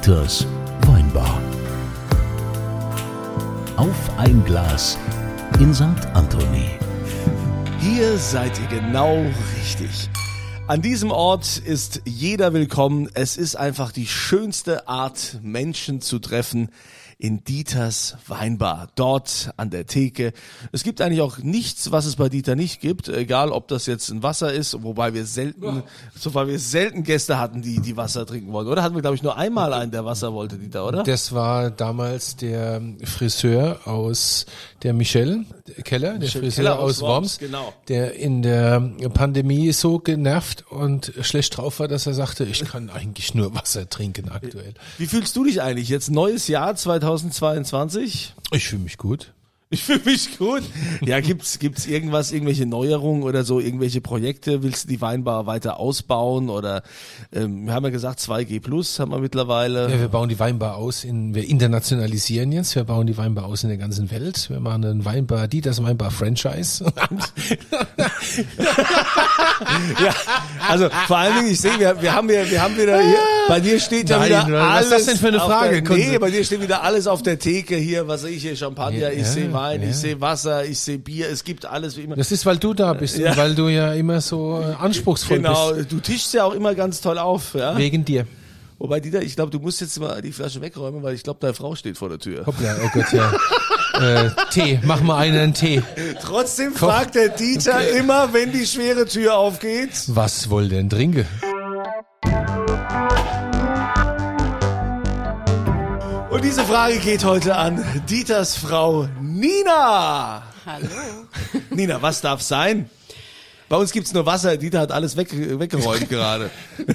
Dieters Weinbar. Auf ein Glas in St. Anthony. Hier seid ihr genau richtig. An diesem Ort ist jeder willkommen. Es ist einfach die schönste Art, Menschen zu treffen in Dieters Weinbar, dort an der Theke. Es gibt eigentlich auch nichts, was es bei Dieter nicht gibt, egal ob das jetzt ein Wasser ist, wobei wir selten, so weil wir selten Gäste hatten, die die Wasser trinken wollten. Oder hatten wir glaube ich nur einmal einen, der Wasser wollte, Dieter, oder? Das war damals der Friseur aus der Michel Keller, der Michel Friseur Keller aus aus Worms, genau. der in der Pandemie so genervt und schlecht drauf war, dass er sagte, ich kann eigentlich nur Wasser trinken aktuell. Wie fühlst du dich eigentlich jetzt? Neues Jahr 2022? Ich fühle mich gut. Ich fühle mich gut. Ja, gibt's gibt's irgendwas, irgendwelche Neuerungen oder so, irgendwelche Projekte? Willst du die Weinbar weiter ausbauen oder ähm, wir haben ja gesagt 2G Plus haben wir mittlerweile. Ja, wir bauen die Weinbar aus, in, wir internationalisieren jetzt, wir bauen die Weinbar aus in der ganzen Welt. Wir machen einen Weinbar, die das Weinbar Franchise. Ja, also vor allen Dingen, ich sehe, wir, wir haben wir, wir haben wieder hier, bei dir steht ja Nein, wieder was alles. ist das denn für eine Frage, Der, nee, bei dir steht wieder alles auf der Theke hier, was ich hier, Champagner, ich Ja, sehe Wein, ja. ich sehe Wasser, ich sehe Bier, es gibt alles wie immer. Das ist, weil du da bist Ja. weil du ja immer so äh, anspruchsvoll Genau, bist. du tischst ja auch immer ganz toll auf, ja. Wegen dir. Wobei, Dieter, ich glaube, du musst jetzt mal die Flasche wegräumen, weil ich glaube, deine Frau steht vor der Tür. Hoppla, oh Gott, ja. äh, Tee, mach mal einen Tee. Trotzdem fragt der Dieter immer, wenn die schwere Tür aufgeht. Was wohl denn trinke? Und diese Frage geht heute an Dieters Frau Nina. Hallo. Nina, was darf sein? Bei uns gibt's nur Wasser. Dieter hat alles weg, weggeräumt gerade.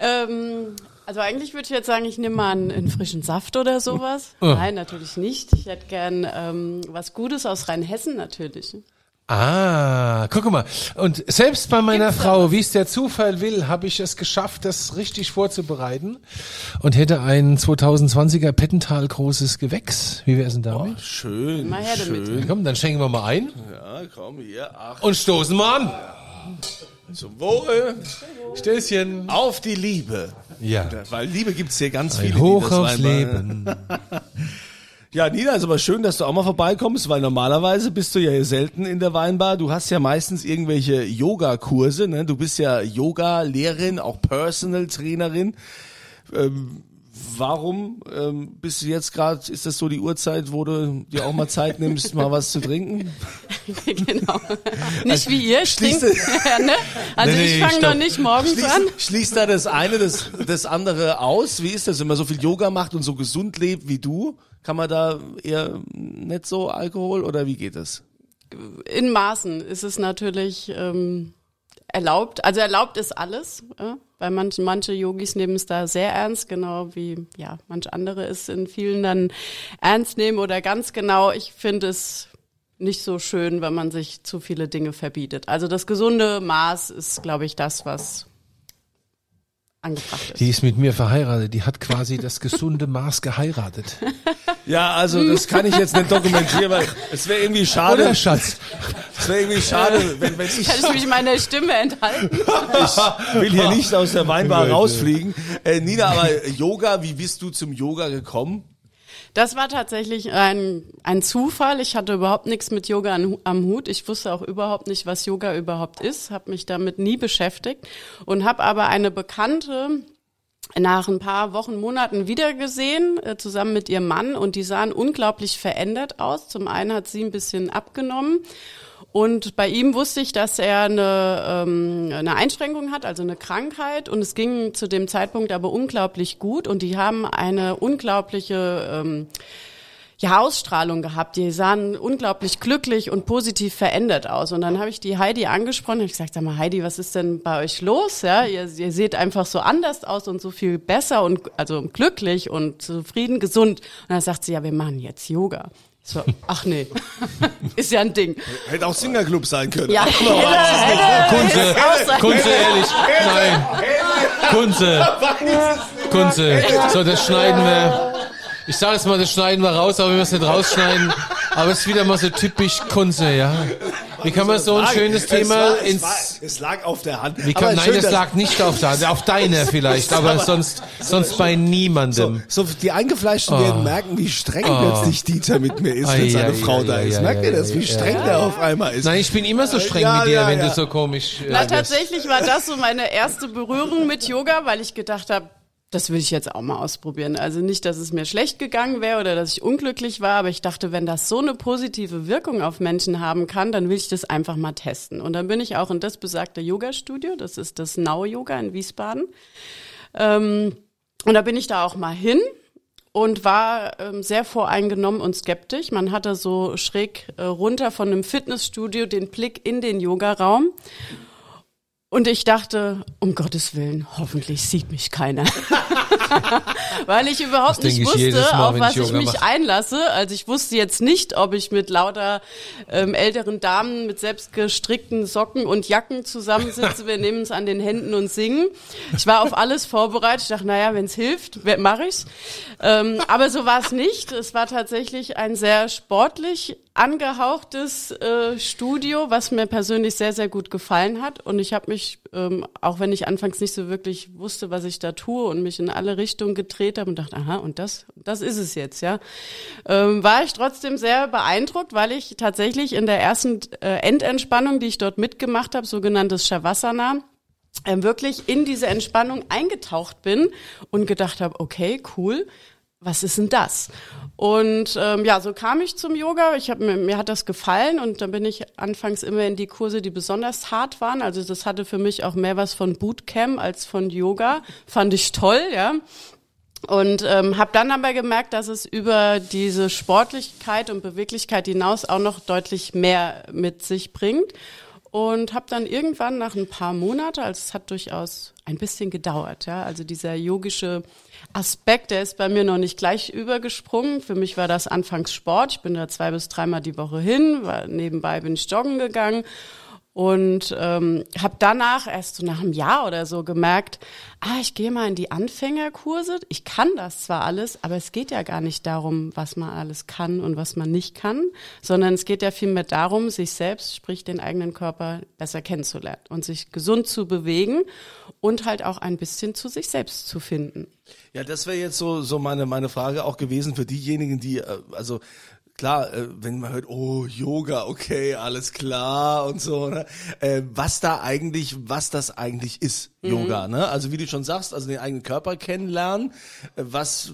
Ähm, also eigentlich würde ich jetzt sagen, ich nehme mal einen, einen frischen Saft oder sowas. Oh. Nein, natürlich nicht. Ich hätte gern ähm, was Gutes aus Rheinhessen natürlich. Ah, guck mal. Und selbst bei meiner Gibt's Frau, wie es der Zufall will, habe ich es geschafft, das richtig vorzubereiten und hätte ein 2020er Pettental großes Gewächs. Wie wär's denn damit? Schön, Mal her damit. schön. Komm, dann schenken wir mal ein Ja, komm hier. Ach, und stoßen mal an. zum Wohl. Stößchen. Auf die Liebe. Ja. Weil Liebe gibt's hier ganz viele. Ein Hoch die das aufs Leben. Ja, Nina, ist aber schön, dass du auch mal vorbeikommst, weil normalerweise bist du ja hier selten in der Weinbar. Du hast ja meistens irgendwelche Yoga-Kurse, ne? Du bist ja Yoga-Lehrerin, auch Personal-Trainerin. Ähm, warum ähm, bist du jetzt gerade, ist das so die Uhrzeit, wo du dir auch mal Zeit nimmst, mal was zu trinken? genau. Nicht wie ihr, trinke. ja, ne? Also Nee, ich fange noch nicht morgens an. Schließt, schließt da das eine das, das andere aus? Wie ist das, wenn man so viel Yoga macht und so gesund lebt wie du? Kann man da eher nicht so Alkohol oder wie geht das? In Maßen ist es natürlich ähm, erlaubt. Also erlaubt ist alles, äh, weil manche, manche Yogis nehmen es da sehr ernst, genau wie ja manch andere es in vielen dann ernst nehmen oder ganz genau. Ich finde es nicht so schön, wenn man sich zu viele Dinge verbietet. Also das gesunde Maß ist, glaube ich, das, was angebracht ist. Die ist mit mir verheiratet. Die hat quasi das gesunde Maß geheiratet. Ja, also das kann ich jetzt nicht dokumentieren, weil es wäre irgendwie schade. Oder, Schatz? Es wäre irgendwie schade, wenn, wenn ich, Kann ich mich meiner Stimme enthalten? ich will hier nicht aus der Weinbar rausfliegen. Äh, Nina, aber Yoga, wie bist du zum Yoga gekommen? Das war tatsächlich ein, ein Zufall. Ich hatte überhaupt nichts mit Yoga an, am Hut. Ich wusste auch überhaupt nicht, was Yoga überhaupt ist, habe mich damit nie beschäftigt und habe aber eine Bekannte nach ein paar Wochen, Monaten wiedergesehen, äh, zusammen mit ihrem Mann und die sahen unglaublich verändert aus. Zum einen hat sie ein bisschen abgenommen und bei ihm wusste ich, dass er eine, ähm, eine Einschränkung hat, also eine Krankheit. Und es ging zu dem Zeitpunkt aber unglaublich gut. Und die haben eine unglaubliche ähm, ja, Ausstrahlung gehabt. Die sahen unglaublich glücklich und positiv verändert aus. Und dann habe ich die Heidi angesprochen. Hab ich gesagt, sag mal, Heidi, was ist denn bei euch los? Ja, ihr, ihr seht einfach so anders aus und so viel besser und also glücklich und zufrieden, gesund. Und dann sagt sie, ja, wir machen jetzt Yoga. So, ach nee, ist ja ein Ding. Hätte auch Singerclub sein können. Ja, hätte, hätte, Kunze, hätte Kunze, ehrlich. Nein. Kunze. Kunze. So, das schneiden wir. Ich sage jetzt mal, das schneiden wir raus, aber wir müssen nicht rausschneiden. Aber es ist wieder mal so typisch Kunze, ja. wie kann man so ein schönes Es Thema war, es, ins, war, es lag auf der Hand. wie kann, nein, schön, es lag nicht auf da, auf deiner vielleicht, aber sonst, sonst bei So, niemandem. so, die Eingefleischten werden merken, wie streng plötzlich Dieter mit mir ist, wenn Ei, seine ei, Frau ei, da ei, ist. Merkt ihr das, wie streng der auf einmal ist? Nein, ich bin immer so streng Ja, mit dir, ja, wenn ja. du so komisch. Äh, Na, tatsächlich war das so meine erste Berührung mit Yoga, weil ich gedacht habe, das will ich jetzt auch mal ausprobieren. Also nicht, dass es mir schlecht gegangen wäre oder dass ich unglücklich war, aber ich dachte, wenn das so eine positive Wirkung auf Menschen haben kann, dann will ich das einfach mal testen. Und dann bin ich auch in das besagte Yoga-Studio, das ist das Now Yoga in Wiesbaden. Ähm, und da bin ich da auch mal hin und war ähm, sehr voreingenommen und skeptisch. Man hatte so schräg äh, runter von einem Fitnessstudio den Blick in den Yogaraum. Und ich dachte, um Gottes Willen, hoffentlich sieht mich keiner. Weil ich überhaupt Das nicht ich wusste, Mal, auf was ich ich mich mache. einlasse. Also ich wusste jetzt nicht, ob ich mit lauter ähm, älteren Damen mit selbstgestrickten Socken und Jacken zusammensitze. Wir nehmen es an den Händen und singen. Ich war auf alles vorbereitet. Ich dachte, naja, wenn es hilft, mache ich's. Ähm, aber so war es nicht. Es war tatsächlich ein sehr sportlich angehauchtes äh, Studio, was mir persönlich sehr, sehr gut gefallen hat. Und ich habe mich, ähm, auch wenn ich anfangs nicht so wirklich wusste, was ich da tue und mich in alle Richtungen gedreht habe und dachte, aha, und das, das ist es jetzt, ja, ähm, war ich trotzdem sehr beeindruckt, weil ich tatsächlich in der ersten äh, Endentspannung, die ich dort mitgemacht habe, sogenanntes Shavasana, ähm, wirklich in diese Entspannung eingetaucht bin und gedacht habe, okay, cool, was ist denn das? Und ähm, ja, so kam ich zum Yoga. Ich hab, mir, mir hat das gefallen und dann bin ich anfangs immer in die Kurse, die besonders hart waren. Also das hatte für mich auch mehr was von Bootcamp als von Yoga. Fand ich toll, ja. Und ähm, habe dann aber gemerkt, dass es über diese Sportlichkeit und Beweglichkeit hinaus auch noch deutlich mehr mit sich bringt. Und habe dann irgendwann nach ein paar Monaten, also es hat durchaus ein bisschen gedauert, ja, also dieser yogische Aspekt, der ist bei mir noch nicht gleich übergesprungen. Für mich war das anfangs Sport. Ich bin da zwei bis dreimal die Woche hin, war, nebenbei bin ich joggen gegangen und ähm, habe danach erst so nach einem Jahr oder so gemerkt, ah, ich gehe mal in die Anfängerkurse. Ich kann das zwar alles, aber es geht ja gar nicht darum, was man alles kann und was man nicht kann, sondern es geht ja vielmehr darum, sich selbst, sprich den eigenen Körper besser kennenzulernen und sich gesund zu bewegen und halt auch ein bisschen zu sich selbst zu finden. Ja, das wäre jetzt so, so meine, meine Frage auch gewesen für diejenigen, die, äh, also klar, äh, wenn man hört, oh, Yoga, okay, alles klar und so, ne? äh, was da eigentlich, was das eigentlich ist, Yoga, ne? Also wie du schon sagst, also den eigenen Körper kennenlernen, äh, was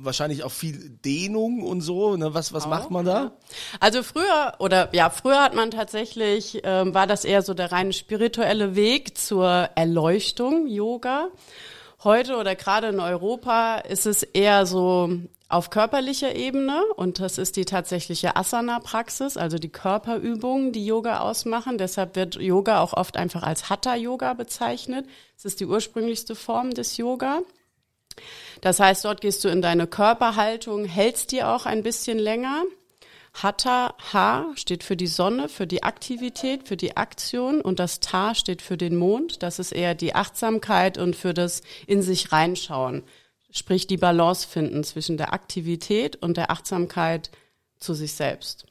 wahrscheinlich auch viel Dehnung und so, ne? Was, was macht man da? Also früher oder ja, früher hat man tatsächlich ähm, war das eher so der rein spirituelle Weg zur Erleuchtung Yoga. Heute oder gerade in Europa ist es eher so auf körperlicher Ebene und das ist die tatsächliche Asana-Praxis, also die Körperübungen, die Yoga ausmachen. Deshalb wird Yoga auch oft einfach als Hatha-Yoga bezeichnet. Es ist die ursprünglichste Form des Yoga. Das heißt, dort gehst du in deine Körperhaltung, hältst die auch ein bisschen länger. Hatha, Ha steht für die Sonne, für die Aktivität, für die Aktion und das Ta steht für den Mond. Das ist eher die Achtsamkeit und für das in sich reinschauen. Sprich die Balance finden zwischen der Aktivität und der Achtsamkeit zu sich selbst.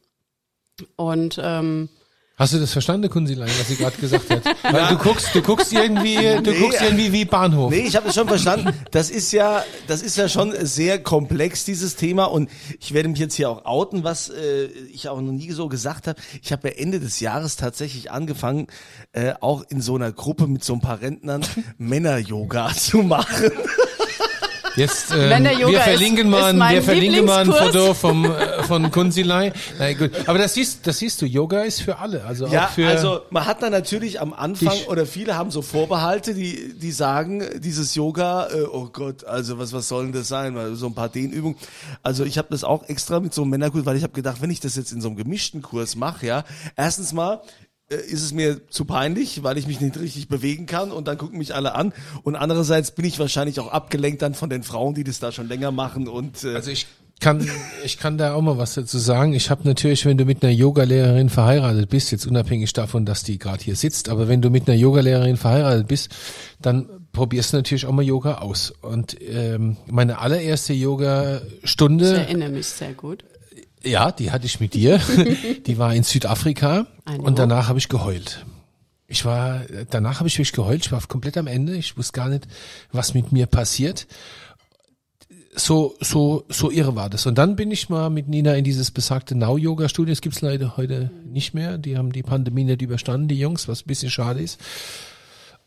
Und ähm, Hast du das verstanden, Kunzilein, was sie gerade gesagt hat? Weil du guckst, du guckst irgendwie, du Nee, guckst irgendwie wie Bahnhof. Nee, ich habe das schon verstanden. Das ist ja, das ist ja schon sehr komplex dieses Thema und ich werde mich jetzt hier auch outen, was äh, ich auch noch nie so gesagt habe. Ich habe ja Ende des Jahres tatsächlich angefangen, äh, auch in so einer Gruppe mit so ein paar Rentnern Männer-Yoga zu machen. Jetzt, ähm, wir verlinken mal, wir verlinken mal ein. Foto vom, äh, von Kunzilei. Na gut. Aber das siehst, das siehst du, Yoga ist für alle. Also Ja, auch für, also man hat da natürlich am Anfang Dich. oder viele haben so Vorbehalte, die die sagen, dieses Yoga, äh, oh Gott, also was was soll denn das sein? Weil So ein paar Dehnübungen. Also ich habe das auch extra mit so einem Männerkurs, weil ich habe gedacht, wenn ich das jetzt in so einem gemischten Kurs mache, ja, erstens mal ist es mir zu peinlich, weil ich mich nicht richtig bewegen kann und dann gucken mich alle an und andererseits bin ich wahrscheinlich auch abgelenkt dann von den Frauen, die das da schon länger machen und äh, Also ich kann, ich kann da auch mal was dazu sagen. Ich habe natürlich, wenn du mit einer Yogalehrerin verheiratet bist, jetzt unabhängig davon, dass die gerade hier sitzt, aber wenn du mit einer Yogalehrerin verheiratet bist, dann probierst du natürlich auch mal Yoga aus. Und ähm, meine allererste ich Yoga-Stunde erinnere mich sehr gut. Ja, die hatte ich mit dir. die war in Südafrika I know. und danach habe ich geheult. Ich war, danach habe ich wirklich geheult. Ich war komplett am Ende. Ich wusste gar nicht, was mit mir passiert. So, so, so irre war das. Und dann bin ich mal mit Nina in dieses besagte Now-Yoga-Studio. Das gibt's leider heute nicht mehr. Die haben die Pandemie nicht überstanden, die Jungs, was ein bisschen schade ist.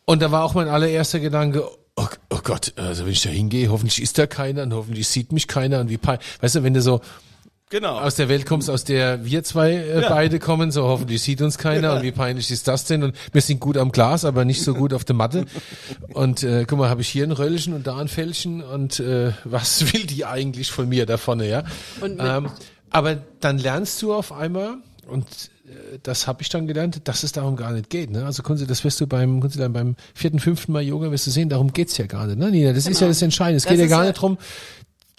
Und da war auch mein allererster Gedanke, oh, oh Gott, also wenn ich da hingehe, hoffentlich ist da keiner und hoffentlich sieht mich keiner und wie Weißt du, wenn du so Genau. aus der Welt kommst, aus der wir zwei äh, Ja. beide kommen, so hoffentlich sieht uns keiner und wie peinlich ist das denn? Und wir sind gut am Glas, aber nicht so gut auf der Matte. Und äh, guck mal, habe ich hier ein Röllchen und da ein Fällchen und äh, was will die eigentlich von mir da vorne, ja? Und ähm, aber dann lernst du auf einmal und äh, das habe ich dann gelernt, dass es darum gar nicht geht. Ne? Also Kunze, das wirst du beim Kunze dann beim vierten, fünften Mal Yoga wirst du sehen, darum geht's ja gar nicht. Ne? Nina, das ist ja das Entscheidende. Es Genau. Das geht ja gar ja- nicht drum,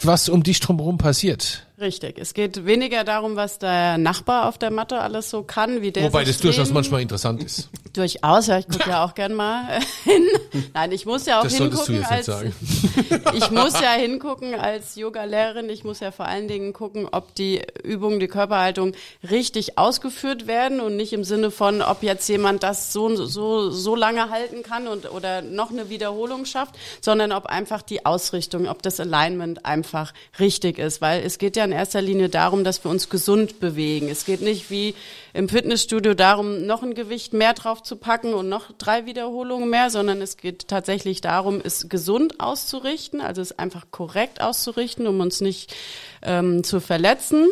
was um dich drumherum passiert. Richtig. Es geht weniger darum, was der Nachbar auf der Matte alles so kann, wie der Wobei das durchaus manchmal interessant ist. Durchaus, ja, ich gucke ja auch gern mal hin. Nein, ich muss ja auch Das solltest du hingucken als sagen. ich muss ja hingucken als Yoga-Lehrerin. Ich muss ja vor allen Dingen gucken, ob die Übungen, die Körperhaltung richtig ausgeführt werden und nicht im Sinne von, ob jetzt jemand das so so so lange halten kann und oder noch eine Wiederholung schafft, sondern ob einfach die Ausrichtung, ob das Alignment einfach richtig ist, weil es geht ja in erster Linie darum, dass wir uns gesund bewegen. Es geht nicht wie im Fitnessstudio darum, noch ein Gewicht mehr drauf zu packen und noch drei Wiederholungen mehr, sondern es geht tatsächlich darum, es gesund auszurichten, also es einfach korrekt auszurichten, um uns nicht ähm, zu verletzen.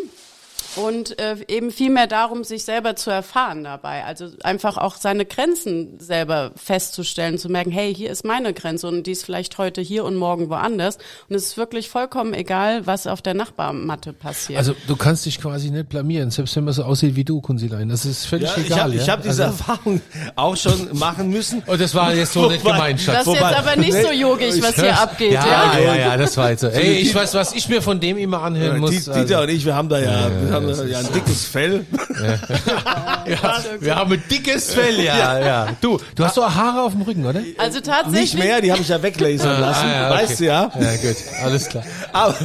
Und äh, eben viel mehr darum, sich selber zu erfahren dabei. Also einfach auch seine Grenzen selber festzustellen, zu merken, hey, hier ist meine Grenze und die ist vielleicht heute hier und morgen woanders. Und es ist wirklich vollkommen egal, was auf der Nachbarmatte passiert. Also du kannst dich quasi nicht blamieren, selbst wenn man so aussieht wie du, Kunzilein. Das ist völlig Ja, ich egal. habe ja? ich hab diese also, Erfahrung auch schon machen müssen. Oh, das war jetzt so nicht gemeint, Schatz. das ist jetzt aber nicht so yogisch, was hier abgeht, ja, ja? ja, ja, das war jetzt so. Ey, ich weiß, was ich mir von dem immer anhören muss. Die- Dieter also. und ich, wir haben da ja, wir haben ja ein dickes Fell. ja, wir haben ein dickes Fell, ja, ja. Du, du hast so Haare auf dem Rücken, oder? Also tatsächlich. Nicht mehr, die habe ich ja weglasern lassen, Ah, ja, okay. weißt du ja. Ja, gut, alles klar. Aber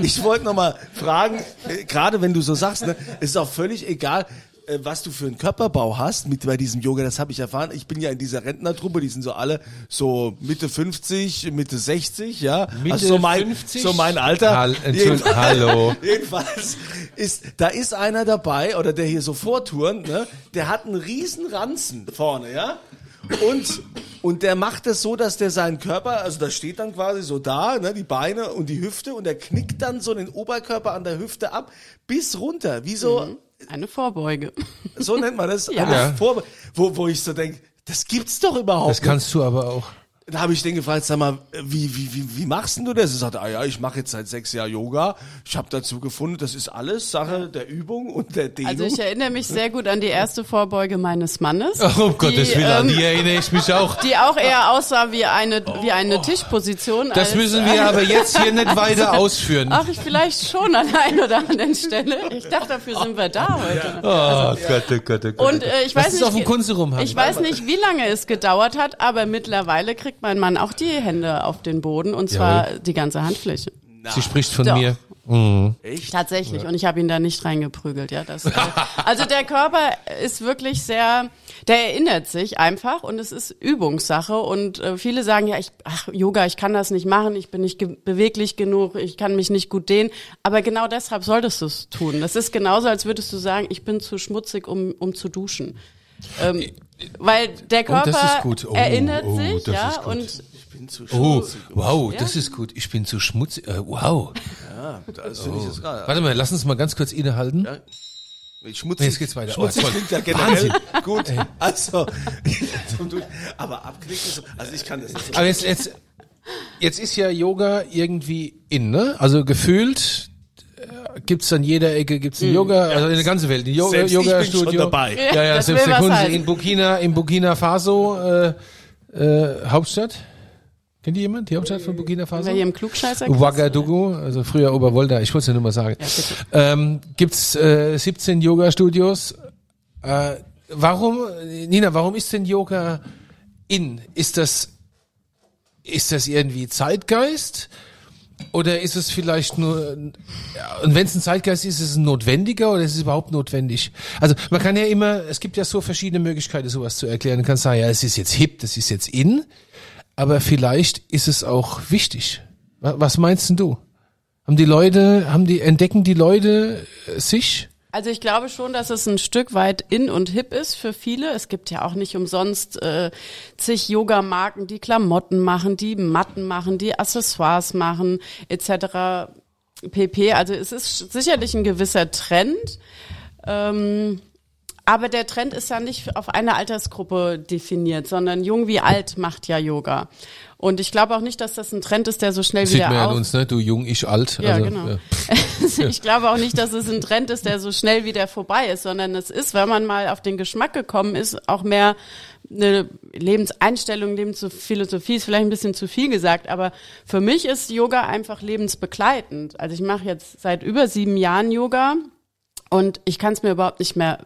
ich wollte noch mal fragen, äh, gerade wenn du so sagst, ne, ist auch völlig egal, äh, was du für einen Körperbau hast mit bei diesem Yoga, das habe ich erfahren. Ich bin ja in dieser Rentnertruppe, die sind so alle so Mitte 50, Mitte 60, ja. Mitte also so mein 50? so mein Alter. Hall- Entschuldigung, hallo. Jedenfalls ist da ist einer dabei oder der hier so vorturnt, ne? Der hat einen riesen Ranzen vorne, ja? Und und der macht es so, dass der seinen Körper, also da steht dann quasi so da, ne, die Beine und die Hüfte und der knickt dann so den Oberkörper an der Hüfte ab bis runter, wie so Eine Vorbeuge. so nennt man das, Ja. eine Ja. Vorbe- wo wo ich so denk, das gibt's doch überhaupt Das nicht. kannst du aber auch. Da habe ich den gefragt, sag mal, wie, wie, wie, wie machst denn du das? Er sagte, ah ja, ich mache jetzt seit sechs Jahren Yoga. Ich habe dazu gefunden, das ist alles Sache der Übung und der Dehnung. Also ich erinnere mich sehr gut an die erste Vorbeuge meines Mannes. Oh, um Gottes Willen, an ähm, die erinnere ich mich auch. die auch eher aussah wie eine, wie eine Tischposition. Das als, müssen wir aber jetzt hier nicht weiter ausführen. Ach, ich vielleicht schon an der einen oder anderen Stelle. Ich dachte, dafür sind wir da heute. Oh Gott, oh Gott, oh Gott. Und äh, ich weiß nicht, ich weiß nicht, wie lange es gedauert hat, aber mittlerweile kriegt mein Mann auch die Hände auf den Boden und zwar die ganze Handfläche. Sie spricht von Doch. mir. Tatsächlich. Und ich habe ihn da nicht reingeprügelt. Ja, das, äh, also der Körper ist wirklich sehr, der erinnert sich einfach und es ist Übungssache. Und äh, viele sagen ja, ich, ach, Yoga, ich kann das nicht machen, ich bin nicht ge beweglich genug, ich kann mich nicht gut dehnen. Aber genau deshalb solltest du es tun. Das ist genauso, als würdest du sagen, ich bin zu schmutzig, um, um zu duschen. Ähm, weil der Oh, das Körper ist gut. Oh, erinnert oh, sich, das ja, ist gut. und ich bin zu Oh, schmutzig. wow, das ist gut. Ich bin zu schmutzig. Äh, wow. Ja, das finde ich jetzt gerade. Warte mal, lass uns mal ganz kurz innehalten. Schmutzig, Jetzt geht's weiter. Schmutzig Oh, klingt ja generell gut. Also, zum Duschen. aber abknicken ist, also ich kann das nicht so. Aber jetzt, jetzt, jetzt ist ja Yoga irgendwie in, ne? Also gefühlt gibt's an jeder Ecke gibt's ein Yoga, also in der ganzen Welt, ein Yoga, Selbst ich bin Yoga schon Studio. dabei. Ja, ja, Das selbst der heißen. in Burkina, in Burkina Faso, äh, äh, Hauptstadt. Kennt ihr jemand? Die Hauptstadt von Burkina Faso? wer hier im Klugscheißer Ouagadougou, also früher Oberwolda, ich wollte es ja nur mal sagen. ähm, gibt's äh, 17 Yoga-Studios. Äh, warum, Nina, warum ist denn Yoga in? Ist das, ist das irgendwie Zeitgeist? Oder ist es vielleicht nur, und wenn es ein Zeitgeist ist, ist es ein notwendiger oder ist es überhaupt notwendig? Also man kann ja immer, es gibt ja so verschiedene Möglichkeiten, sowas zu erklären. Du kannst sagen, ja, es ist jetzt hip, das ist jetzt in, aber vielleicht ist es auch wichtig. Was meinst denn du? Haben die Leute, haben die, entdecken die Leute äh, sich? Also ich glaube schon, dass es ein Stück weit in und hip ist für viele. Es gibt ja auch nicht umsonst äh, zig Yoga-Marken, die Klamotten machen, die Matten machen, die Accessoires machen, etc. pp. Also es ist sicherlich ein gewisser Trend. Ähm, aber der Trend ist ja nicht auf eine Altersgruppe definiert, sondern jung wie alt macht ja Yoga. Und ich glaube auch nicht, dass das ein Trend ist, der so schnell Sieht wieder man auf. an uns, ne? Du jung, ich alt. Ja, also, genau. ja. ich glaube auch nicht, dass es ein Trend ist, der so schnell wieder vorbei ist, sondern es ist, wenn man mal auf den Geschmack gekommen ist, auch mehr eine Lebenseinstellung, Lebensphilosophie ist vielleicht ein bisschen zu viel gesagt, aber für mich ist Yoga einfach lebensbegleitend. Also ich mache jetzt seit über sieben Jahren Yoga und ich kann es mir überhaupt nicht mehr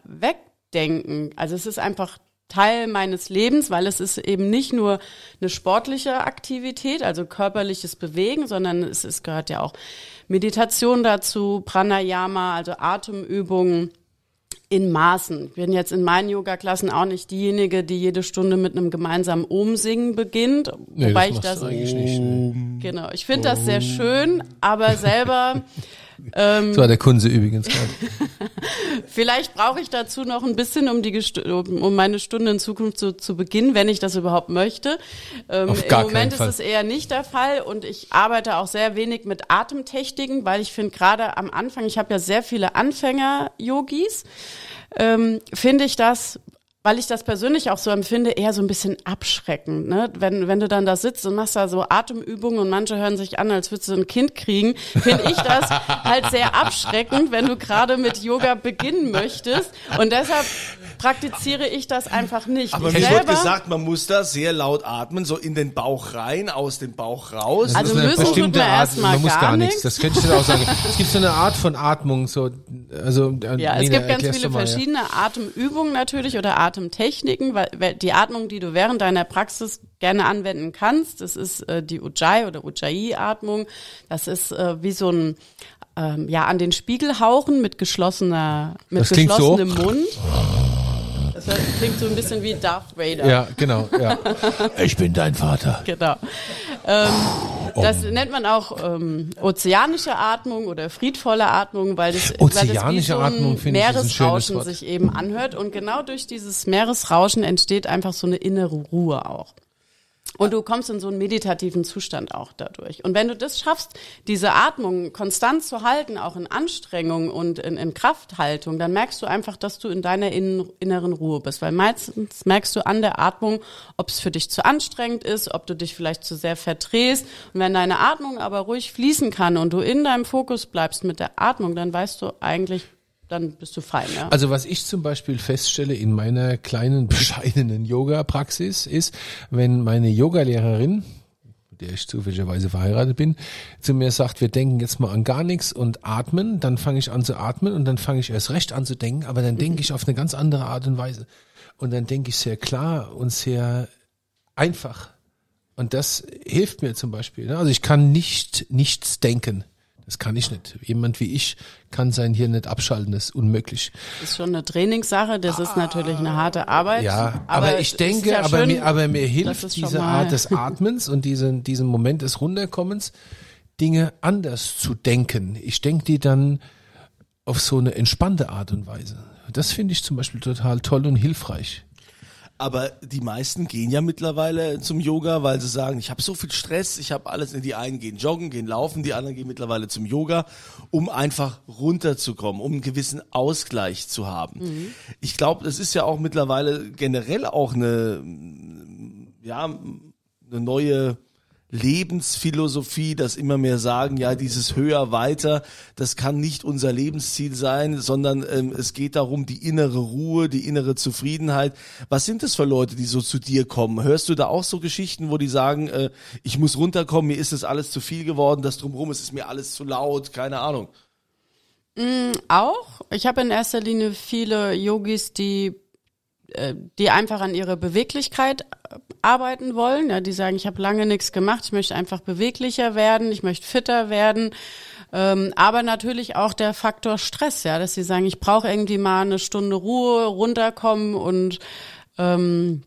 wegdenken. Also es ist einfach Teil meines Lebens, weil es ist eben nicht nur eine sportliche Aktivität, also körperliches Bewegen, sondern es, es gehört ja auch Meditation dazu, Pranayama, also Atemübungen in Maßen. Ich bin jetzt in meinen Yoga-Klassen auch nicht diejenige, die jede Stunde mit einem gemeinsamen Om-Singen beginnt, Nee, wobei das ich das eigentlich nicht. Genau. Ich finde das sehr schön, aber selber ähm, Das war der Kunze übrigens gerade. Vielleicht brauche ich dazu noch ein bisschen, um die um meine Stunde in Zukunft zu, zu beginnen, wenn ich das überhaupt möchte. Ähm, Auf Im gar Moment keinen Fall. ist es eher nicht der Fall und ich arbeite auch sehr wenig mit Atemtechniken, weil ich finde gerade am Anfang, ich habe ja sehr viele Anfänger-Yogis, ähm, finde ich das weil ich das persönlich auch so empfinde, eher so ein bisschen abschreckend. Ne? Wenn, wenn du dann da sitzt und machst da so Atemübungen und manche hören sich an, als würdest du ein Kind kriegen, finde ich das halt sehr abschreckend, wenn du gerade mit Yoga beginnen möchtest. Und deshalb praktiziere ich das einfach nicht. Aber ich mir wird gesagt, man muss da sehr laut atmen, so in den Bauch rein, aus dem Bauch raus. Also Das ist eine müssen tut bestimmte man Art, erstmal man muss gar nichts. Das könnte ich dir auch sagen. Es gibt so eine Art von Atmung, so, also, äh, Ja, es Nina, gibt ganz viele mal, ja. verschiedene Atemübungen natürlich oder Atemtechniken, weil die Atmung, die du während deiner Praxis gerne anwenden kannst, das ist äh, die Ujjayi oder Ujjayi-Atmung. Das ist äh, wie so ein ähm, ja an den Spiegel hauchen mit geschlossener mit Das klingt so. geschlossenem Mund. Das klingt so ein bisschen wie Darth Vader. Ja, genau, ja. Ich bin dein Vater. Genau. Ähm, das nennt man auch ähm, ozeanische Atmung oder friedvolle Atmung, weil das, weil das wie Ozeanische so ein ein Meeresrauschen Wort. sich eben anhört. Und genau durch dieses Meeresrauschen entsteht einfach so eine innere Ruhe auch. Und du kommst in so einen meditativen Zustand auch dadurch. Und wenn du das schaffst, diese Atmung konstant zu halten, auch in Anstrengung und in, in Krafthaltung, dann merkst du einfach, dass du in deiner innen, inneren Ruhe bist. Weil meistens merkst du an der Atmung, ob es für dich zu anstrengend ist, ob du dich vielleicht zu sehr verdrehst. Und wenn deine Atmung aber ruhig fließen kann und du in deinem Fokus bleibst mit der Atmung, dann weißt du eigentlich, dann bist du fein. Ja? Also was ich zum Beispiel feststelle in meiner kleinen, bescheidenen Yoga-Praxis ist, wenn meine Yogalehrerin, mit der ich zufälligerweise verheiratet bin, zu mir sagt, wir denken jetzt mal an gar nichts und atmen, dann fange ich an zu atmen und dann fange ich erst recht an zu denken, aber dann denke ich auf eine ganz andere Art und Weise. Und dann denke ich sehr klar und sehr einfach. Und das hilft mir zum Beispiel. ne? Also ich kann nicht nichts denken. Das kann ich nicht. Jemand wie ich kann sein Hirn nicht abschalten. Das ist unmöglich. Das ist schon eine Trainingssache, das ist natürlich eine harte Arbeit. Ja, aber, es ich denke, ja aber, schön, mir, aber mir hilft diese Art des Atmens und diesen, diesen Moment des Runterkommens, Dinge anders zu denken. Ich denke die dann auf so eine entspannte Art und Weise. Das finde ich zum Beispiel total toll und hilfreich. Aber die meisten gehen ja mittlerweile zum Yoga, weil sie sagen, ich habe so viel Stress, ich habe alles. Die einen gehen joggen, gehen laufen, die anderen gehen mittlerweile zum Yoga, um einfach runterzukommen, um einen gewissen Ausgleich zu haben. Ich glaube, das ist ja auch mittlerweile generell auch eine, ja, eine neue Lebensphilosophie, dass immer mehr sagen, ja, dieses höher weiter, das kann nicht unser Lebensziel sein, sondern ähm, es geht darum, die innere Ruhe, die innere Zufriedenheit. Was sind das für Leute, die so zu dir kommen? Hörst du da auch so Geschichten, wo die sagen, äh, ich muss runterkommen, mir ist das alles zu viel geworden, das drumherum ist es mir alles zu laut, keine Ahnung. Auch. Ich habe in erster Linie viele Yogis, die, äh, die einfach an ihre Beweglichkeit arbeiten wollen. Ja, die sagen, ich habe lange nichts gemacht, ich möchte einfach beweglicher werden, ich möchte fitter werden. Ähm, aber natürlich auch der Faktor Stress, ja, dass sie sagen, ich brauche irgendwie mal eine Stunde Ruhe, runterkommen und ähm,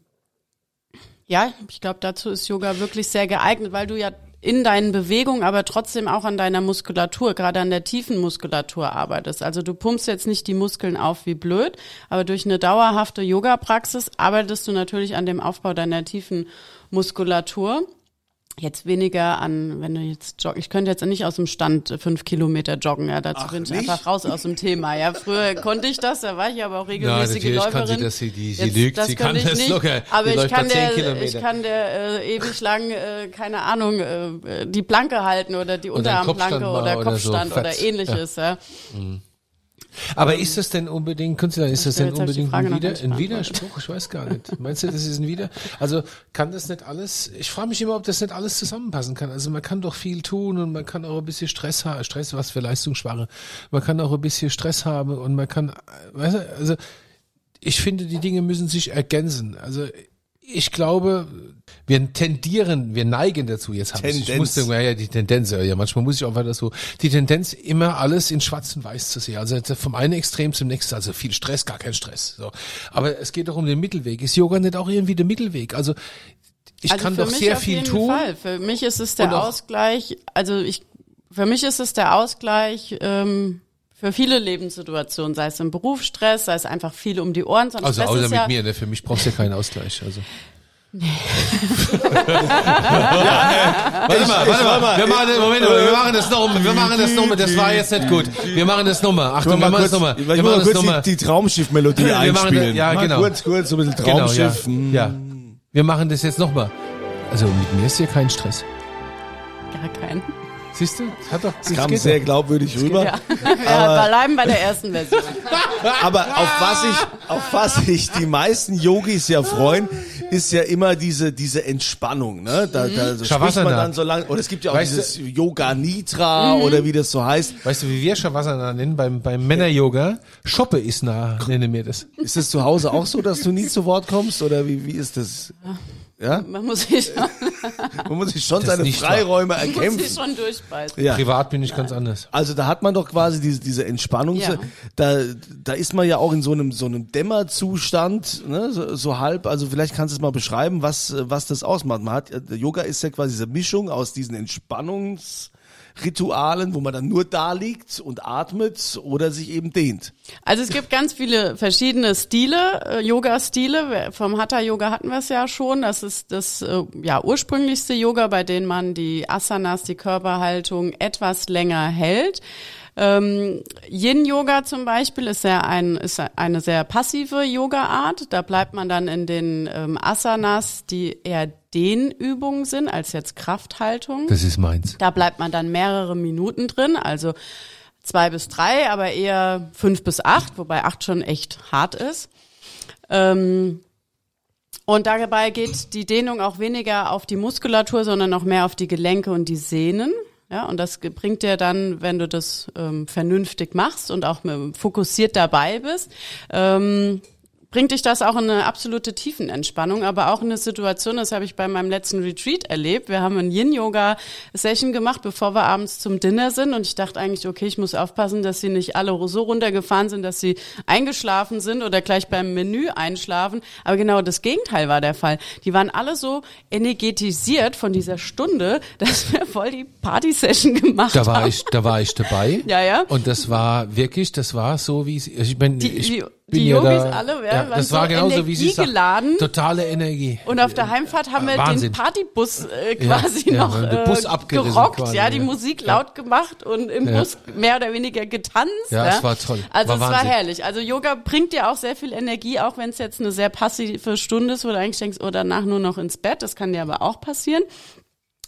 ja, ich glaube, dazu ist Yoga wirklich sehr geeignet, weil du ja in deinen Bewegungen, aber trotzdem auch an deiner Muskulatur, gerade an der tiefen Muskulatur arbeitest. Also du pumpst jetzt nicht die Muskeln auf wie blöd, aber durch eine dauerhafte Yoga-Praxis arbeitest du natürlich an dem Aufbau deiner tiefen Muskulatur jetzt weniger an, wenn du jetzt joggen, ich könnte jetzt nicht aus dem Stand fünf Kilometer joggen, ja, dazu Ach, bin ich nicht? einfach raus aus dem Thema. Ja, früher konnte ich das, da war ich aber auch regelmäßige kann Läuferin. sie das, sie- die- sie Jetzt- lügt, das sie kann ich das nicht, locker. Aber ich kann, da 10 der, ich kann der äh, ewig lang, äh, keine Ahnung, äh, die Planke halten oder die Oder Unterarmplanke Kopfstand oder machen oder so, Kopfstand oder, ähnliches. Ja. Aber ist das denn unbedingt, Künstler, ist das denn unbedingt ein, Wider, ein. Widerspruch? Ich weiß gar nicht. Meinst du, das ist ein Wider? Also kann das nicht alles, ich frage mich immer, ob das nicht alles zusammenpassen kann. Also man kann doch viel tun und man kann auch ein bisschen Stress haben, Stress, was für Leistungsschwache. Man kann auch ein bisschen Stress haben und man kann, weißt du, also ich finde, die Dinge müssen sich ergänzen. Also ich glaube, wir tendieren, wir neigen dazu, jetzt habe ich, ich Tendenz. musste, ja, ja, die Tendenz, ja, manchmal muss ich auch weiter so, die Tendenz, immer alles in schwarz und weiß zu sehen. Also vom einen Extrem zum nächsten, also viel Stress, gar kein Stress. So. Aber es geht doch um den Mittelweg. Ist Yoga nicht auch irgendwie der Mittelweg? Also ich also kann für doch mich sehr auf viel jeden tun. Fall. Für mich ist es der Ausgleich, also ich, für mich ist es der Ausgleich, ähm, für viele Lebenssituationen, sei es im Berufsstress, sei es einfach viel um die Ohren. Sonst Also Stress außer ist mit ja, mir, ne? für mich brauchst du ja keinen Ausgleich. Also. warte mal, warte mal. Wir machen, Moment, wir machen das nochmal. Wir machen das nochmal. Das war jetzt nicht gut. Wir machen das nochmal. Achtung, wir machen das nochmal. Wir machen mal das kurz nochmal. die, die Traumschiff-Melodie einspielen. ja, Mal genau. Kurz, kurz, so ein bisschen Genau, ja. Traumschiff. Hm. ja. Wir machen das jetzt nochmal. Also mit mir ist hier kein Stress. gar kein. Siehst du? Hat doch, das Kam geht sehr doch. glaubwürdig rüber. Ja, ja bleiben bei der ersten Version. Aber auf was ich, auf was sich die meisten Yogis ja freuen, ist ja immer diese, diese Entspannung, ne? Da, da so spricht man dann so lang, oder es gibt ja auch Weißt du- dieses Yoga Nitra oder wie das so heißt. Weißt du, wie wir Shavasana nennen beim, beim Männer-Yoga? Shoppe ist nah, nennen wir das. Ist es zu Hause auch so, dass du nie zu Wort kommst oder wie, wie ist das? Ja? Man muss sich schon, Man muss sich schon seine Freiräume muss sich erkämpfen. schon durchbeißen. Ja. Privat bin ich ganz anders. Also da hat man doch quasi diese, diese Entspannung. Ja. Da, da ist man ja auch in so einem so einem Dämmerzustand, ne, so, so halb. Also vielleicht kannst du es mal beschreiben, was was das ausmacht. Man hat Yoga ist ja quasi diese Mischung aus diesen Entspannungsritualen, wo man dann nur da liegt und atmet oder sich eben dehnt. Also es gibt ganz viele verschiedene Stile, äh, Yoga-Stile. Vom Hatha-Yoga hatten wir es ja schon. Das ist das äh, ja, ursprünglichste Yoga, bei dem man die Asanas, die Körperhaltung etwas länger hält. Ähm, Yin-Yoga zum Beispiel ist ja ein, ist eine sehr passive Yoga-Art. Da bleibt man dann in den ähm, Asanas, die eher Dehnübungen sind, als jetzt Krafthaltung. Das ist meins. Da bleibt man dann mehrere Minuten drin, also zwei bis drei, aber eher fünf bis acht, wobei acht schon echt hart ist. Ähm, und dabei geht die Dehnung auch weniger auf die Muskulatur, sondern noch mehr auf die Gelenke und die Sehnen. Ja, und das bringt dir dann, wenn du das ähm, vernünftig machst und auch fokussiert dabei bist, ähm, bringt dich das auch in eine absolute Tiefenentspannung, aber auch in eine Situation, das habe ich bei meinem letzten Retreat erlebt. Wir haben ein Yin-Yoga-Session gemacht, bevor wir abends zum Dinner sind und ich dachte eigentlich, okay, ich muss aufpassen, dass sie nicht alle so runtergefahren sind, dass sie eingeschlafen sind oder gleich beim Menü einschlafen. Aber genau das Gegenteil war der Fall. Die waren alle so energetisiert von dieser Stunde, dass wir voll die Party-Session gemacht Da war haben. ich, da war ich dabei. Ja, ja. Und das war wirklich, das war so wie es, ich bin, Die- ich die- die ja Yogis da, alle, ja, das so war genauso wie sie energiegeladen. Totale Energie. Und auf der Heimfahrt haben wir Wahnsinn. den Partybus äh, quasi ja, noch äh, Bus gerockt, quasi, ja, die. Musik laut gemacht und im. Bus mehr oder weniger getanzt. Ja, es war toll. Also War es war Wahnsinn. herrlich. Also Yoga bringt dir auch sehr viel Energie, auch wenn es jetzt eine sehr passive Stunde ist, wo du eigentlich denkst, oh, danach nur noch ins Bett. Das kann dir aber auch passieren.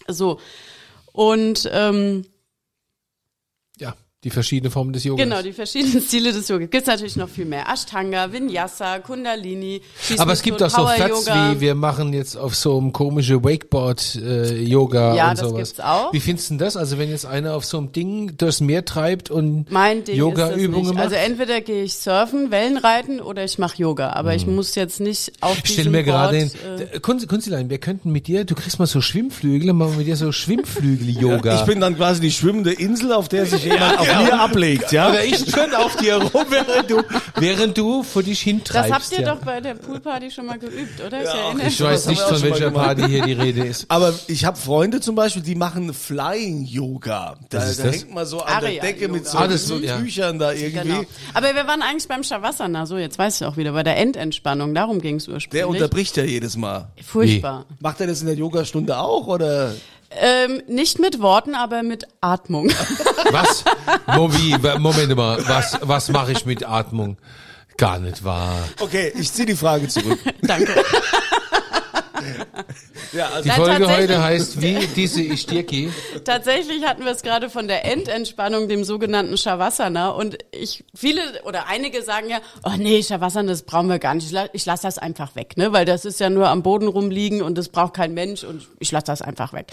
So. Und ähm, Ja, Die verschiedenen Formen des Yogas. Genau, die verschiedenen Stile des Yoga. Gibt natürlich noch viel mehr. Ashtanga, Vinyasa, Kundalini. Schieß Aber es gibt auch so Flats Yoga. wie, wir machen jetzt auf so einem komischen Wakeboard-Yoga Ja, und das sowas. gibt's auch. Wie findest du denn das? Also wenn jetzt einer auf so einem Ding durchs Meer treibt und Yoga-Übungen das nicht. macht? Also entweder gehe ich surfen, Wellenreiten oder ich mache Yoga. Aber ich muss jetzt nicht auf ich stelle mir gerade Board, hin, äh, äh, Kunst, Kunstlein, wir könnten mit dir, du kriegst mal so Schwimmflügel, dann machen wir mit dir so Schwimmflügel-Yoga. Ich bin dann quasi die schwimmende Insel, auf der sich jemand auf mir ablegt, ja? Oder ich schwimmen auf dir rum, während du, während du vor dich hintreibst. das habt ihr ja. doch bei der Poolparty schon mal geübt, oder? Ich Ja, erinnere Ich weiß nicht, von welcher. Party hier die Rede ist. Aber ich habe Freunde zum Beispiel, die machen Flying Yoga. Da, da das? hängt man so an der Aria Decke mit so, Ah, das so. Tüchern da irgendwie. Genau. Aber wir waren eigentlich beim Shavasana, so jetzt weißt du auch wieder, bei der Endentspannung, darum ging es ursprünglich. Der unterbricht ja jedes Mal. Furchtbar. Macht er das in der Yogastunde auch oder? Ähm, nicht mit Worten, aber mit Atmung. Was? Mobi, Moment mal, was, was mache ich mit Atmung? Gar nicht wahr. Okay, ich ziehe die Frage zurück. Danke. Ja, also Die Folge heute heißt wie diese Ishtirki. Tatsächlich hatten wir es gerade von der Endentspannung, dem sogenannten Shavasana. Und ich, viele oder einige sagen ja, oh nee, Shavasana, das brauchen wir gar nicht. Ich lasse das einfach weg, ne? Weil das ist ja nur am Boden rumliegen und das braucht kein Mensch und ich lasse das einfach weg.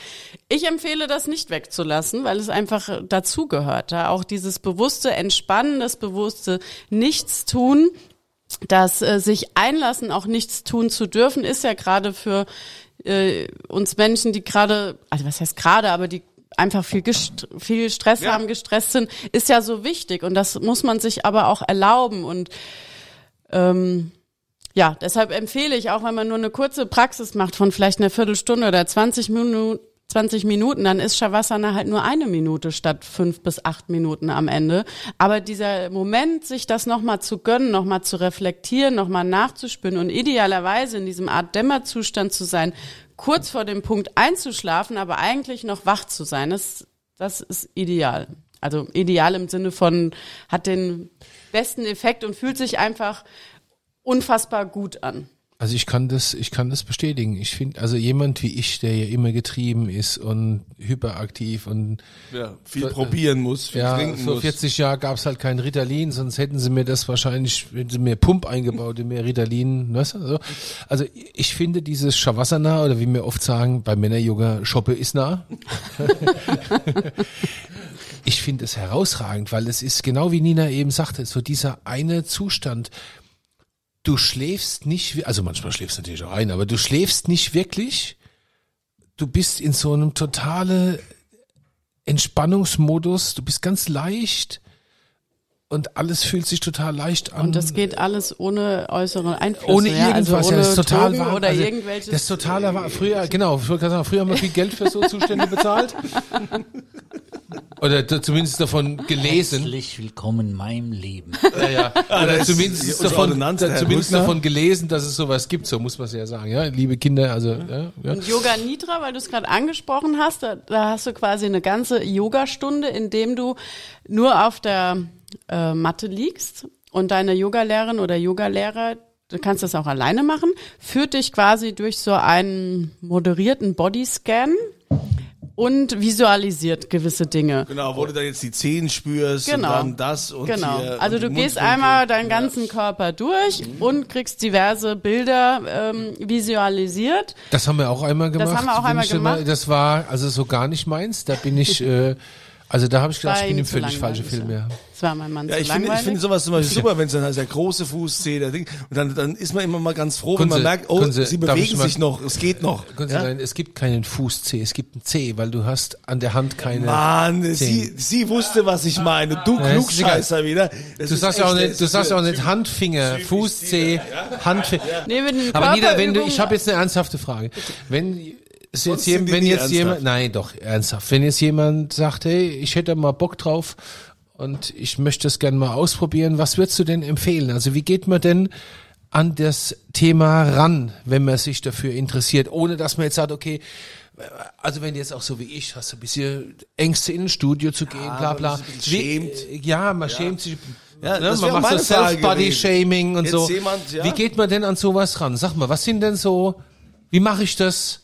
Ich empfehle das nicht wegzulassen, weil es einfach dazugehört. Ja? Auch dieses bewusste Entspannen, das bewusste Nichtstun, das äh, sich einlassen, auch nichts tun zu dürfen, ist ja gerade für äh, uns Menschen, die gerade, also was heißt gerade, aber die einfach viel, gest viel Stress Ja. haben, gestresst sind, ist ja so wichtig und das muss man sich aber auch erlauben und ähm, ja, deshalb empfehle ich auch, wenn man nur eine kurze Praxis macht von vielleicht einer Viertelstunde oder 20 Minuten, 20 Minuten, dann ist Shavasana halt nur eine Minute statt fünf bis acht Minuten am Ende. Aber dieser Moment, sich das nochmal zu gönnen, nochmal zu reflektieren, nochmal nachzuspüren und idealerweise in diesem Art Dämmerzustand zu sein, kurz vor dem Punkt einzuschlafen, aber eigentlich noch wach zu sein, das, das ist ideal. Also ideal im Sinne von, hat den besten Effekt und fühlt sich einfach unfassbar gut an. Also ich kann das, ich kann das bestätigen. Ich finde, also jemand wie ich, der ja immer getrieben ist und hyperaktiv und ja, viel probieren muss, viel ja, trinken vor muss. 40 Jahren gab's halt kein Ritalin, sonst hätten sie mir das wahrscheinlich, hätten sie mir Pump eingebaut, in mehr Ritalin, weißt du, so. Also ich finde dieses Shavasana oder wie wir oft sagen, bei Männer-Yoga, Shoppe ist nah. ich finde es herausragend, weil es ist genau wie Nina eben sagte, so dieser eine Zustand, du schläfst nicht, also manchmal schläfst du natürlich auch ein, aber du schläfst nicht wirklich. Du bist in so einem totale Entspannungsmodus, du bist ganz leicht und alles fühlt sich total leicht an. Und das geht alles ohne äußere Einflüsse. ohne ja? irgendwas, also ja, ohne das ist total wahr. oder also, irgendwelches. Das ist totaler wahr. Früher, genau, früher haben wir viel Geld für so Zustände bezahlt. Oder zumindest davon gelesen. Herzlich willkommen in meinem Leben. Ja, ja. Oder zumindest davon, zumindest davon gelesen, dass es sowas gibt. So muss man es ja sagen. Ja, liebe Kinder, also ja, ja. Und Yoga Nidra, weil du es gerade angesprochen hast, da, da hast du quasi eine ganze Yogastunde, in dem du nur auf der äh, Matte liegst und deine Yogalehrerin oder Yogalehrer, du kannst das auch alleine machen, führt dich quasi durch so einen moderierten Bodyscan und visualisiert gewisse Dinge. Genau, wo du dann jetzt die Zehen spürst Genau. und dann das und Genau. hier Also und du gehst einmal deinen ganzen Körper durch und kriegst diverse Bilder ähm, visualisiert. Das haben wir auch einmal gemacht. haben wir auch einmal gemacht. Das war also so gar nicht meins. Da bin ich, äh, also da habe ich gedacht, ich bin im zu völlig falschen Film ja. mehr. Das war mein Mann Ja, zu ich finde, ich finde sowas zum Beispiel super, wenn es dann heißt, der große Fußzeh, der Ding. Und dann, dann ist man immer mal ganz froh, wenn Kunze, man merkt, oh, Kunze, sie ich bewegen mal- sich noch, es geht noch. Können Sie Ja? nein, es gibt keinen Fuß-C, es gibt einen C, weil du hast an der Hand keine. Mann, sie, Zehn. sie wusste, was ich meine. Du Ja, Klugscheißer wieder. Das Du sagst ja auch nicht, du sagst auch nicht Handfinger, Fuß-C, Tiger, Handfinger. Nee, Aber Nida, wenn du, ich habe jetzt eine ernsthafte Frage. Wenn Sonst jetzt die wenn jetzt ernsthaft. jemand, nein, doch ernsthaft, wenn jetzt jemand sagt, hey, ich hätte mal Bock drauf und ich möchte es gerne mal ausprobieren, was würdest du denn empfehlen? Also wie geht man denn an das Thema ran, wenn man sich dafür interessiert, ohne dass man jetzt sagt, okay, also wenn du jetzt auch so wie ich hast, du ein bisschen Ängste in ein Studio zu gehen, bla man bla. ist ein bisschen Wie- schämt. Ja, man schämt sich. Ja, ne, das man macht so Self-Body-Shaming und Jetzt so. jemand, ja. Wie geht man denn an sowas ran? Sag mal, was sind denn so, wie mache ich das?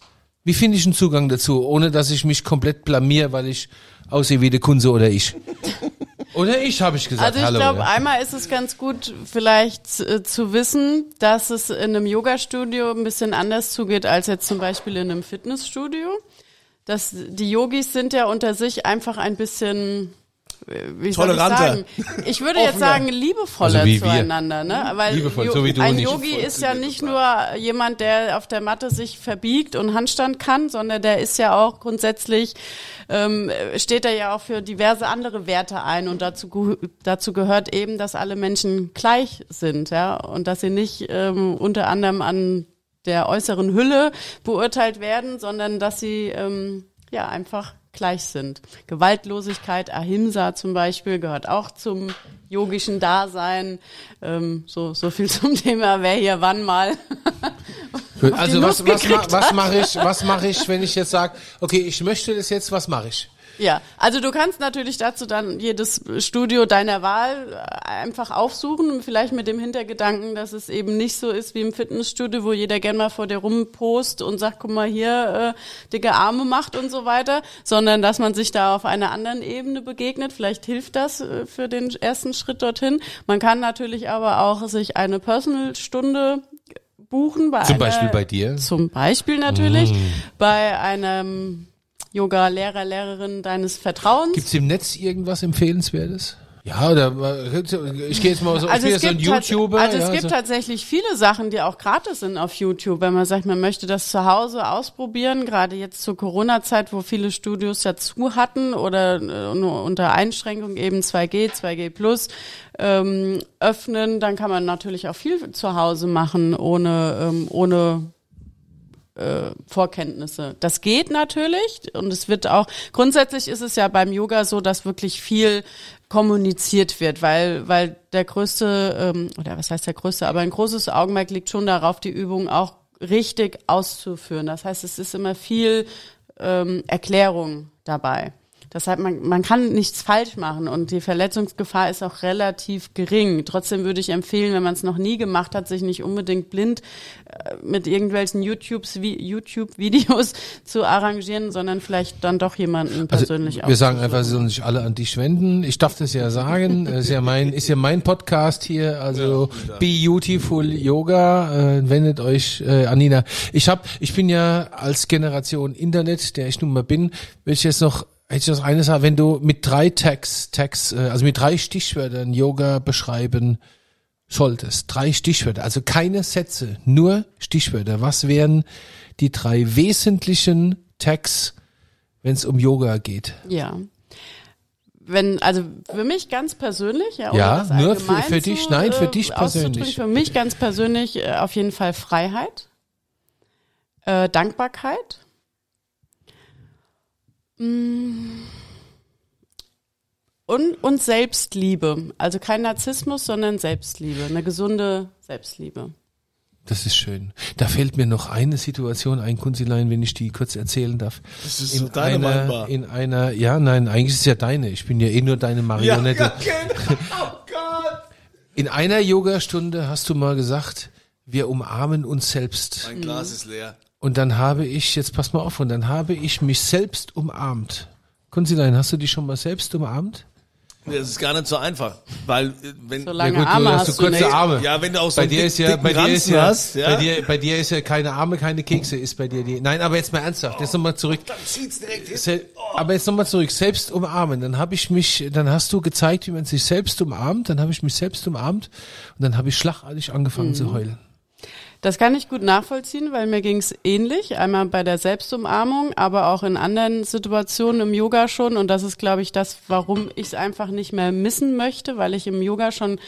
Wie finde ich einen Zugang dazu, ohne dass ich mich komplett blamier, weil ich aussehe wie der Kunze oder ich? Oder ich, habe ich gesagt. Also ich glaube, einmal ist es ganz gut, vielleicht äh, zu wissen, dass es in einem Yoga-Studio ein bisschen anders zugeht als jetzt zum Beispiel in einem Fitnessstudio. Dass die Yogis sind ja unter sich einfach ein bisschen wie soll ich Toleranter. sagen? Ich würde jetzt sagen liebevoller Also zueinander, ne? Weil Liebevoll, Jo- so wie du ein. Yogi ist ja nicht nur jemand, der auf der Matte sich verbiegt und Handstand kann, sondern der ist ja auch grundsätzlich ähm, steht er ja auch für diverse andere Werte ein und dazu dazu gehört eben, dass alle Menschen gleich sind, ja und dass sie nicht ähm, unter anderem an der äußeren Hülle beurteilt werden, sondern dass sie ähm, ja einfach gleich sind. Gewaltlosigkeit, Ahimsa zum Beispiel, gehört auch zum yogischen Dasein. Ähm, so, so viel zum Thema, wer hier wann mal. Also was, was, was hat. mache ich, was mache ich, wenn ich jetzt sage, okay, ich möchte das jetzt, was mache ich? Ja, also du kannst natürlich dazu dann jedes Studio deiner Wahl äh, einfach aufsuchen, vielleicht mit dem Hintergedanken, dass es eben nicht so ist wie im Fitnessstudio, wo jeder gern mal vor dir rumpost und sagt, guck mal hier, äh, dicke Arme macht und so weiter, sondern dass man sich da auf einer anderen Ebene begegnet. Vielleicht hilft das äh, für den ersten Schritt dorthin. Man kann natürlich aber auch sich eine Personal-Stunde buchen. Bei Zum einer, Beispiel bei dir? Zum Beispiel natürlich bei einem Yoga-Lehrer, Lehrerin deines Vertrauens. Gibt's im Netz irgendwas Empfehlenswertes? Ja, oder äh, ich gehe jetzt mal so, also ich bin es jetzt so ein gibt, YouTuber. also es ja, gibt so. tatsächlich viele Sachen, die auch gratis sind auf YouTube, wenn man sagt, man möchte das zu Hause ausprobieren, gerade jetzt zur Corona-Zeit, wo viele Studios ja zu hatten oder äh, nur unter Einschränkung eben 2G, 2G Plus ähm, öffnen, dann kann man natürlich auch viel zu Hause machen, ohne, ähm, ohne äh, Vorkenntnisse. Das geht natürlich und es wird auch, grundsätzlich ist es ja beim Yoga so, dass wirklich viel kommuniziert wird, weil, weil der größte, ähm, oder was heißt der größte, aber ein großes Augenmerk liegt schon darauf, die Übung auch richtig auszuführen. Das heißt, es ist immer viel ähm, Erklärung dabei. Deshalb, man, man kann nichts falsch machen und die Verletzungsgefahr ist auch relativ gering. Trotzdem würde ich empfehlen, wenn man es noch nie gemacht hat, sich nicht unbedingt blind äh, mit irgendwelchen YouTube-Videos zu arrangieren, sondern vielleicht dann doch jemanden persönlich Also, wir sagen einfach, sie sollen sich alle an dich wenden. Ich darf das ja sagen. Es ist ja mein, ist ja mein Podcast hier. Also Be Beautiful Yoga. Äh, wendet euch äh, an Nina. Ich hab, ich bin ja als Generation Internet, der ich nun mal bin, will ich jetzt noch Ich das eine sagen, wenn du mit drei Tags, Tags, äh, also mit drei Stichwörtern Yoga beschreiben solltest, drei Stichwörter, also keine Sätze, nur Stichwörter. Was wären die drei wesentlichen Tags, wenn es um Yoga geht? Ja. Wenn, also für mich ganz persönlich, ja, Ja, nur für- für dich, zu, nein, für äh, dich persönlich. Für mich ganz persönlich äh, auf jeden Fall Freiheit, äh, Dankbarkeit, und, und Selbstliebe. Also kein Narzissmus, sondern Selbstliebe, eine gesunde Selbstliebe. Das ist schön. Da fällt mir noch eine Situation ein, Kunzilein, wenn ich die kurz erzählen darf. Das ist in so deine einer, Weinbar. in einer, ja, nein, eigentlich ist es ja deine. Ich bin ja eh nur deine Marionette. Ja, genau. Oh Gott. In einer Yogastunde hast du mal gesagt, wir umarmen uns selbst. Mein Glas ist leer. Und dann habe ich, jetzt pass mal auf, und dann habe ich mich selbst umarmt. Kunzilein, hast du dich schon mal selbst umarmt? Das ist gar nicht so einfach, weil äh, wenn So lange ja gut, Arme du hast hast so du kurze nicht. Arme. Ja, wenn du auch so bei dir ist ja, bei dir ist ja, hast, ja. bei dir, bei dir ist ja keine Arme, keine Kekse, ist bei dir die. Nein, aber jetzt mal ernsthaft, jetzt nochmal zurück. dann zieht's direkt hin. Aber jetzt nochmal zurück, selbst umarmen. Dann habe ich mich, dann hast du gezeigt, wie man sich selbst umarmt. Dann habe ich mich selbst umarmt und dann habe ich schlagartig angefangen Mhm. zu heulen. Das kann ich gut nachvollziehen, weil mir ging es ähnlich. Einmal bei der Selbstumarmung, aber auch in anderen Situationen im Yoga schon. Und das ist, glaube ich, das, warum ich es einfach nicht mehr missen möchte, weil ich im Yoga schon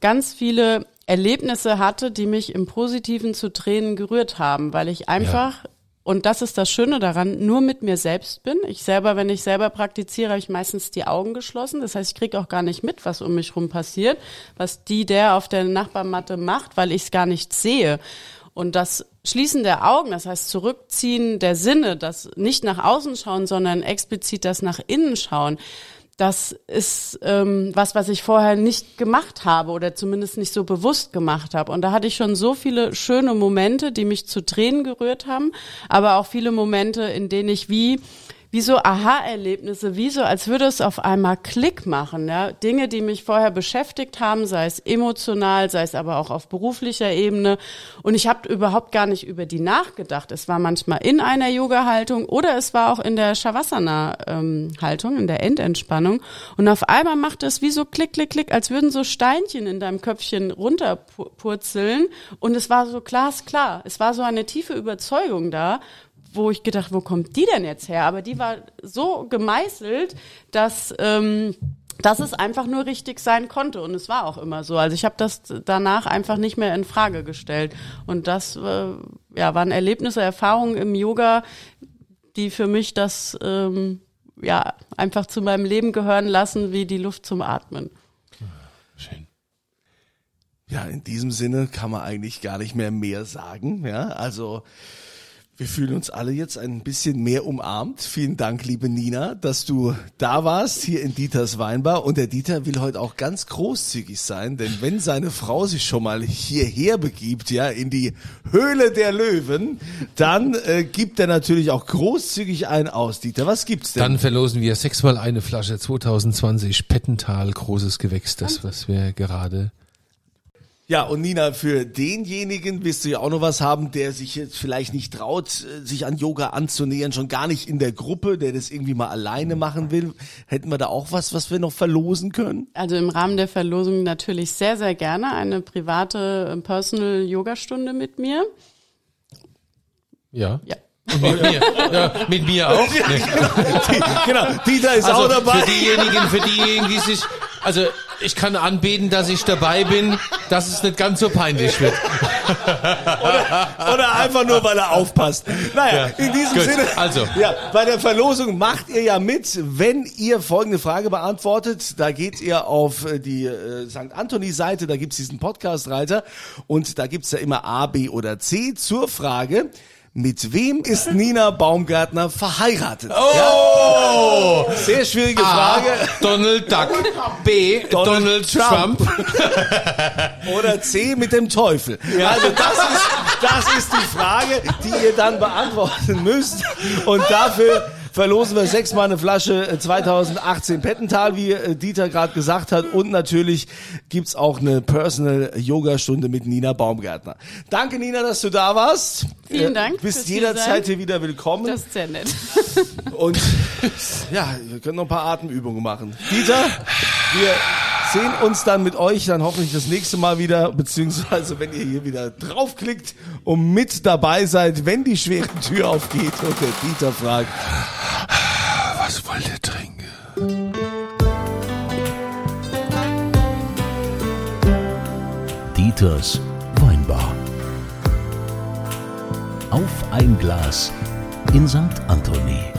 ganz viele Erlebnisse hatte, die mich im Positiven zu Tränen gerührt haben, weil ich einfach und das ist das Schöne daran, nur mit mir selbst bin. Ich selber, wenn ich selber praktiziere, habe ich meistens die Augen geschlossen. Das heißt, ich kriege auch gar nicht mit, was um mich rum passiert, was die, der auf der Nachbarmatte macht, weil ich es gar nicht sehe. Und das Schließen der Augen, das heißt Zurückziehen der Sinne, das nicht nach außen schauen, sondern explizit das nach innen schauen, das ist ähm, was, was ich vorher nicht gemacht habe oder zumindest nicht so bewusst gemacht habe. Und da hatte ich schon so viele schöne Momente, die mich zu Tränen gerührt haben, aber auch viele Momente, in denen ich wie wie so Aha-Erlebnisse, wie so, als würde es auf einmal Klick machen. Ja? Dinge, die mich vorher beschäftigt haben, sei es emotional, sei es aber auch auf beruflicher Ebene. Und ich habe überhaupt gar nicht über die nachgedacht. Es war manchmal in einer Yoga-Haltung oder es war auch in der Shavasana-Haltung, in der Endentspannung. Und auf einmal macht es wie so Klick, Klick, Klick, als würden so Steinchen in deinem Köpfchen runterpurzeln. Und es war so glasklar. Es war so eine tiefe Überzeugung da wo ich gedacht, wo kommt die denn jetzt her? Aber die war so gemeißelt, dass ähm, dass es einfach nur richtig sein konnte und es war auch immer so. Also ich habe das danach einfach nicht mehr in Frage gestellt und das äh, ja waren Erlebnisse, Erfahrungen im Yoga, die für mich das ähm, ja einfach zu meinem Leben gehören lassen, wie die Luft zum Atmen. Schön. Ja, in diesem Sinne kann man eigentlich gar nicht mehr mehr sagen. Ja, also wir fühlen uns alle jetzt ein bisschen mehr umarmt. Vielen Dank, liebe Nina, dass du da warst hier in Dieters Weinbar. Und der Dieter will heute auch ganz großzügig sein, denn wenn seine Frau sich schon mal hierher begibt, ja, in die Höhle der Löwen, dann äh, gibt er natürlich auch großzügig einen aus. Dieter, was gibt's denn? Dann verlosen wir sechsmal eine Flasche 2020 Pettental großes Gewächs, das was wir gerade ja, und Nina, für denjenigen wirst du ja auch noch was haben, der sich jetzt vielleicht nicht traut, äh, sich an Yoga anzunähern, schon gar nicht in der Gruppe, der das irgendwie mal alleine machen will. Hätten wir da auch was, was wir noch verlosen können? Also im Rahmen der Verlosung natürlich sehr, sehr gerne eine private äh, Personal Yoga Stunde mit mir. Ja. Ja. Und mit mir. Ja, mit mir auch. genau, Dieter ist also auch dabei. Für diejenigen, für diejenigen, die sich, also ich kann anbeten, dass ich dabei bin, dass es nicht ganz so peinlich wird. oder, oder einfach nur, weil er aufpasst. Naja, ja. in diesem Gut, Sinne. Also. Ja, bei der Verlosung macht ihr ja mit, wenn ihr folgende Frage beantwortet. Da geht ihr auf äh, die äh, St. Anthony-Seite, da gibt's diesen Podcast-Reiter und da gibt's ja immer A, B oder C zur Frage. Mit wem ist Nina Baumgartner verheiratet? Oh! Ja. Sehr schwierige Frage. A, Donald Duck. B. Donald, Donald Trump. Trump. Oder C. mit dem Teufel. Ja. Also das ist, das ist die Frage, die ihr dann beantworten müsst. Und dafür verlosen wir sechsmal eine Flasche 2018 äh, Pettental, wie äh, Dieter gerade gesagt hat. Und natürlich gibt's auch eine Personal Yoga Stunde mit Nina Baumgärtner. Danke Nina, dass du da warst. Vielen Dank. Du bist jederzeit hier wieder willkommen. Das ist sehr nett. Und ja, wir können noch ein paar Atemübungen machen. Dieter, wir sehen uns dann mit euch dann hoffentlich das nächste Mal wieder, beziehungsweise wenn ihr hier wieder draufklickt und mit dabei seid, wenn die schwere Tür aufgeht und der Dieter fragt, ihr trinken? Dieters Weinbar. Auf ein Glas in St. Anthony.